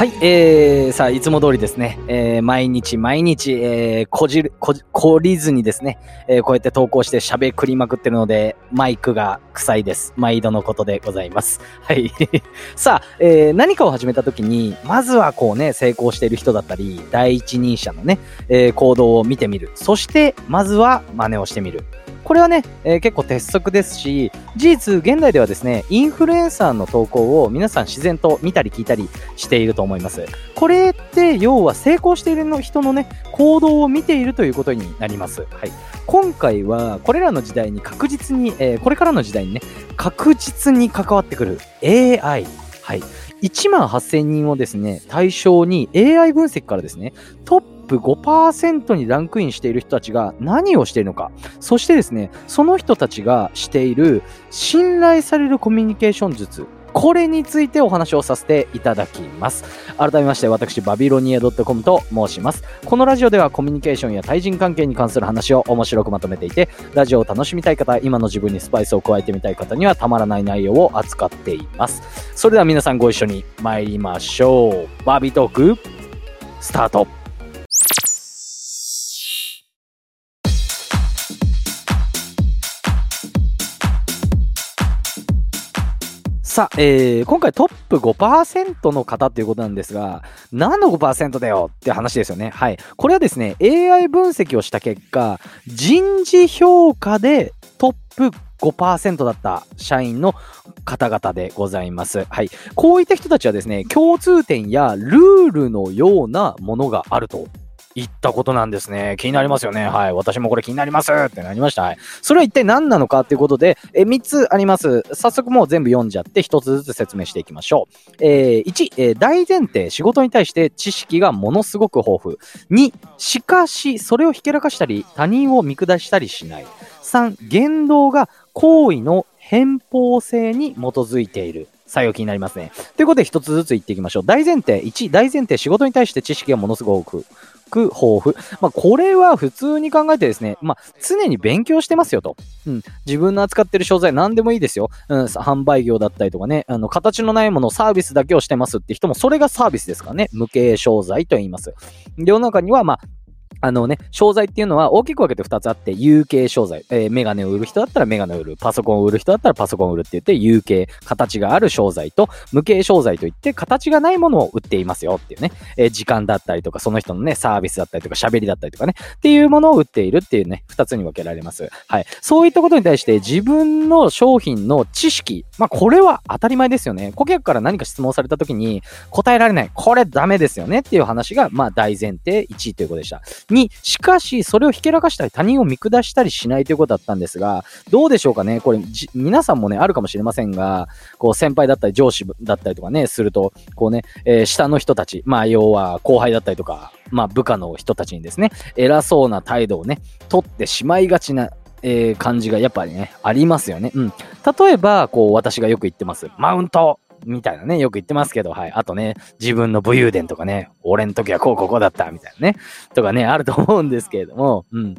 はい、えー、さあ、いつも通りですね、えー、毎日毎日、えー、こじる、こじ、こりずにですね、えー、こうやって投稿して喋りまくってるので、マイクが臭いです。毎度のことでございます。はい。さあ、えー、何かを始めた時に、まずはこうね、成功している人だったり、第一人者のね、えー、行動を見てみる。そして、まずは真似をしてみる。これはね、えー、結構鉄則ですし、事実、現代ではですね、インフルエンサーの投稿を皆さん自然と見たり聞いたりしていると思います。これって要は成功している人のね、行動を見ているということになります。はい。今回はこれらの時代に確実に、えー、これからの時代にね、確実に関わってくる AI。はい。1万8000人をですね、対象に AI 分析からですね、トッププ5%にランクインしている人たちが何をしているのか、そしてですね、その人たちがしている信頼されるコミュニケーション術、これについてお話をさせていただきます。改めまして私、バビロニア .com と申します。このラジオではコミュニケーションや対人関係に関する話を面白くまとめていて、ラジオを楽しみたい方、今の自分にスパイスを加えてみたい方にはたまらない内容を扱っています。それでは皆さんご一緒に参りましょう。バビトーク、スタート。さあ、えー、今回トップ5%の方っていうことなんですが、何の5%だよって話ですよね。はい。これはですね、AI 分析をした結果、人事評価でトップ5%だった社員の方々でございます。はい。こういった人たちはですね、共通点やルールのようなものがあると言ったことなんですね。気になりますよね。はい。私もこれ気になりますってなりました。はい。それは一体何なのかっていうことで、え3つあります。早速もう全部読んじゃって1つずつ説明していきましょう。えー、1、えー、大前提、仕事に対して知識がものすごく豊富。2、しかし、それをひけらかしたり、他人を見下したりしない。3、言動が行為の偏方性に基づいている。作用気になりますね。ということで一つずつ言っていきましょう。大前提、1、大前提、仕事に対して知識がものすごくく豊富。まあ、これは普通に考えてですね、まあ、常に勉強してますよと。うん。自分の扱ってる商材何でもいいですよ。うん。販売業だったりとかね、あの、形のないもの、サービスだけをしてますって人も、それがサービスですからね。無形商材と言います。世の中には、まあ、あのね、商材っていうのは大きく分けて2つあって、有形商材。えー、メガネを売る人だったらメガネを売る。パソコンを売る人だったらパソコンを売るって言って、有形、形がある商材と、無形商材といって、形がないものを売っていますよっていうね。えー、時間だったりとか、その人のね、サービスだったりとか、喋りだったりとかね。っていうものを売っているっていうね、2つに分けられます。はい。そういったことに対して、自分の商品の知識。まあ、これは当たり前ですよね。顧客から何か質問された時に、答えられない。これダメですよねっていう話が、まあ、大前提1位ということでした。2、しかし、し、それをひけらかしたり他人を見下したりしないということだったんですが、どうでしょうかね？これ、皆さんもね、あるかもしれませんが、こう、先輩だったり上司だったりとかね、すると、こうね、えー、下の人たち、まあ、要は後輩だったりとか、まあ、部下の人たちにですね、偉そうな態度をね、取ってしまいがちな、えー、感じがやっぱりね、ありますよね。うん。例えば、こう、私がよく言ってます。マウントみたいなね、よく言ってますけど、はい。あとね、自分の武勇伝とかね、俺の時はこうここだった、みたいなね、とかね、あると思うんですけれども、うん。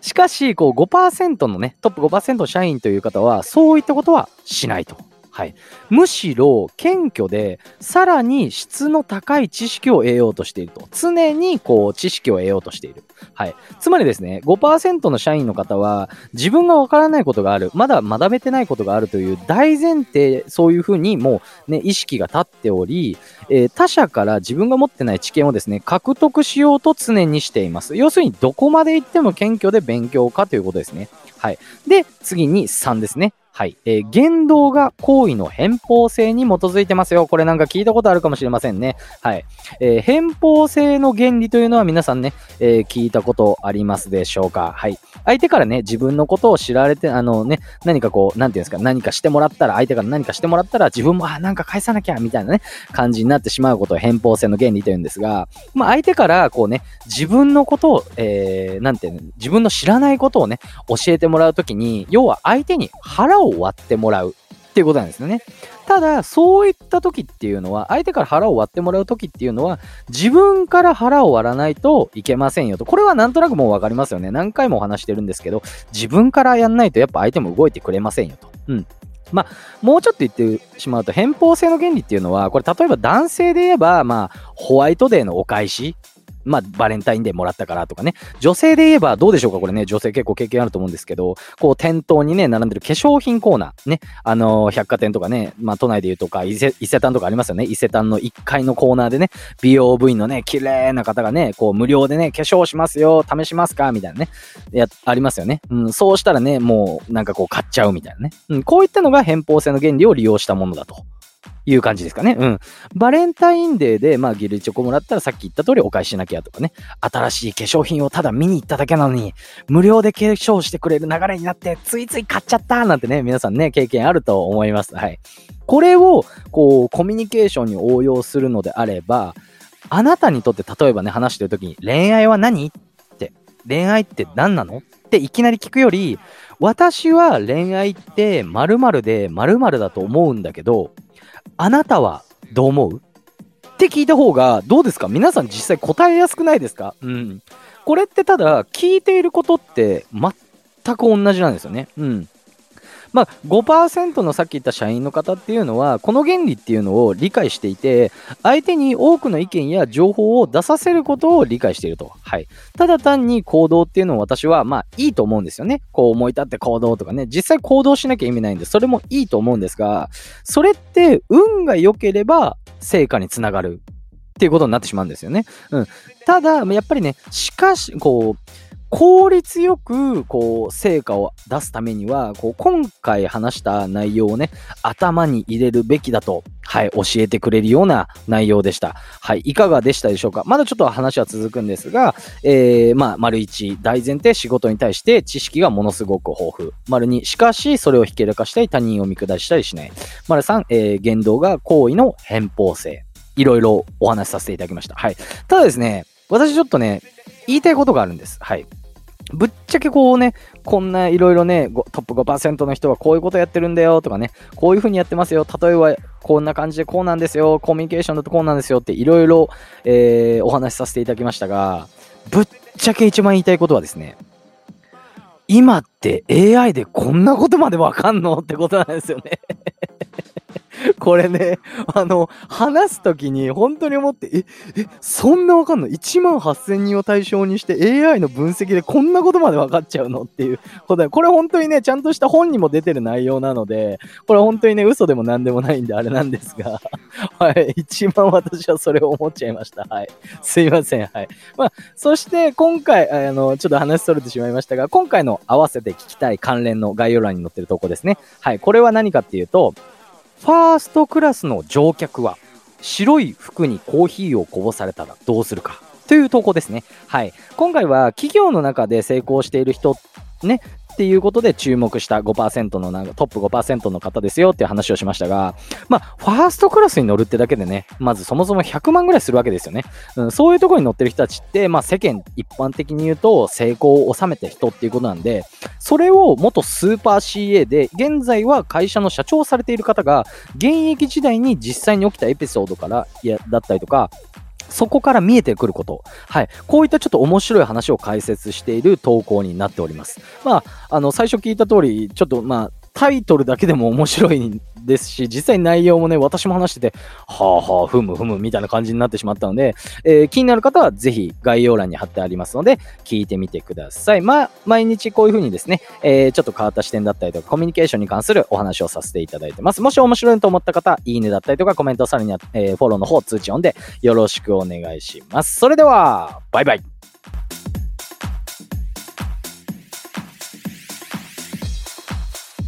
しかし、こう5%のね、トップ5%の社員という方は、そういったことはしないと。はい、むしろ謙虚でさらに質の高い知識を得ようとしていると。常にこう知識を得ようとしている、はい、つまりですね5%の社員の方は自分がわからないことがある。まだ学べてないことがあるという大前提そういうふうにもうね意識が立っており、えー、他者から自分が持ってない知見をですね獲得しようと常にしています。要するにどこまで行っても謙虚で勉強かということですね。はい。で次に3ですね。はい。えー、言動が行為の偏方性に基づいてますよ。これなんか聞いたことあるかもしれませんね。はい。えー、偏方性の原理というのは皆さんね、えー、聞いたことありますでしょうかはい。相手からね、自分のことを知られて、あのね、何かこう、なんていうんですか、何かしてもらったら、相手から何かしてもらったら、自分も、あ、なんか返さなきゃ、みたいなね、感じになってしまうことを偏方性の原理というんですが、まあ相手からこうね、自分のことを、えー、なんていうの、自分の知らないことをね、教えてもらうときに、要は相手に腹を割ってもらうっていうことなんですよね。ただ、そういった時っていうのは、相手から腹を割ってもらう時っていうのは、自分から腹を割らないといけませんよと。これはなんとなくもうわかりますよね。何回もお話してるんですけど、自分からやんないとやっぱ相手も動いてくれませんよと。うん。まあ、もうちょっと言ってしまうと、偏方性の原理っていうのは、これ例えば男性で言えば、まあ、ホワイトデーのお返しまあ、バレンタインデーもらったからとかね。女性で言えばどうでしょうかこれね、女性結構経験あると思うんですけど、こう店頭にね、並んでる化粧品コーナー、ね、あのー、百貨店とかね、まあ都内で言うとか、伊勢伊勢丹とかありますよね。伊勢丹の1階のコーナーでね、美容部員のね、綺麗な方がね、こう無料でね、化粧しますよ、試しますかみたいなね、や、ありますよね。うん、そうしたらね、もうなんかこう買っちゃうみたいなね。うん、こういったのが偏方性の原理を利用したものだと。いう感じですかね。うん。バレンタインデーで、まあ、ギルチョコもらったらさっき言った通りお返ししなきゃとかね。新しい化粧品をただ見に行っただけなのに、無料で化粧してくれる流れになって、ついつい買っちゃったなんてね、皆さんね、経験あると思います。はい。これを、こう、コミュニケーションに応用するのであれば、あなたにとって例えばね、話してる時に、恋愛は何？って、恋愛って何なの？っていきなり聞くより、私は恋愛って〇〇で〇〇だと思うんだけど、あなたはどう思う？って聞いた方がどうですか？皆さん実際答えやすくないですか？うん。これってただ聞いていることって全く同じなんですよね。うん。まあ、5%のさっき言った社員の方っていうのは、この原理っていうのを理解していて、相手に多くの意見や情報を出させることを理解していると。はい。ただ単に行動っていうのを私は、まあ、いいと思うんですよね。こう思い立って行動とかね。実際行動しなきゃ意味ないんで、それもいいと思うんですが、それって運が良ければ成果につながるっていうことになってしまうんですよね。うん。ただ、やっぱりね、しかし、こう、効率よく、こう、成果を出すためには、こう、今回話した内容をね、頭に入れるべきだと、はい、教えてくれるような内容でした。はい、いかがでしたでしょうか？まだちょっと話は続くんですが、えー、まあ、丸一、大前提仕事に対して知識がものすごく豊富。丸二、しかし、それをひけらかしたり、他人を見下したりしない。丸三、えー、言動が行為の偏方性。いろいろお話しさせていただきました。はい。ただですね、私ちょっとね、言いたいことがあるんです。はい。ぶっちゃけこうね、こんないろいろね、トップ5%の人はこういうことやってるんだよとかね、こういう風にやってますよ。例えば、こんな感じでこうなんですよ。コミュニケーションだとこうなんですよっていろいろ、え、お話しさせていただきましたが、ぶっちゃけ一番言いたいことはですね、今って AI でこんなことまでわかんの？ってことなんですよねこれね、あの、話すときに本当に思って、え、え、そんなわかんの ?1 万8000人を対象にして AI の分析でこんなことまで分かっちゃうの？っていうことで、これ本当にね、ちゃんとした本にも出てる内容なので、これ本当にね、嘘でも何でもないんであれなんですが、はい、一番私はそれを思っちゃいました。はい。すいません。はい。まあ、そして今回、あの、ちょっと話それてしまいましたが、今回の合わせて聞きたい関連の概要欄に載ってる投稿ですね。はい。これは何かっていうと、ファーストクラスの乗客は白い服にコーヒーをこぼされたらどうするかという投稿ですね。はい。今回は企業の中で成功している人ね、っていうことで注目した5%のなんかトップ5%の方ですよっていう話をしましたが、まあ、ファーストクラスに乗るってだけでね、まずそもそも100万ぐらいするわけですよね。うん、そういうところに乗ってる人たちって、まあ、世間一般的に言うと成功を収めた人っていうことなんで、それを元スーパー CA で、現在は会社の社長をされている方が、現役時代に実際に起きたエピソードから、いや、だったりとか、そこから見えてくること。はい。こういったちょっと面白い話を解説している投稿になっております。まあ、あの、最初聞いた通り、ちょっとまあ、タイトルだけでも面白いですし、実際内容もね、私も話してて、はあはあ、ふむふむみたいな感じになってしまったので、えー、気になる方はぜひ概要欄に貼ってありますので、聞いてみてください。まあ、毎日こういう風にですね、えー、ちょっと変わった視点だったりとか、コミュニケーションに関するお話をさせていただいてます。もし面白いと思った方、いいねだったりとか、コメントさらには、えー、フォローの方、通知音でよろしくお願いします。それでは、バイバイ。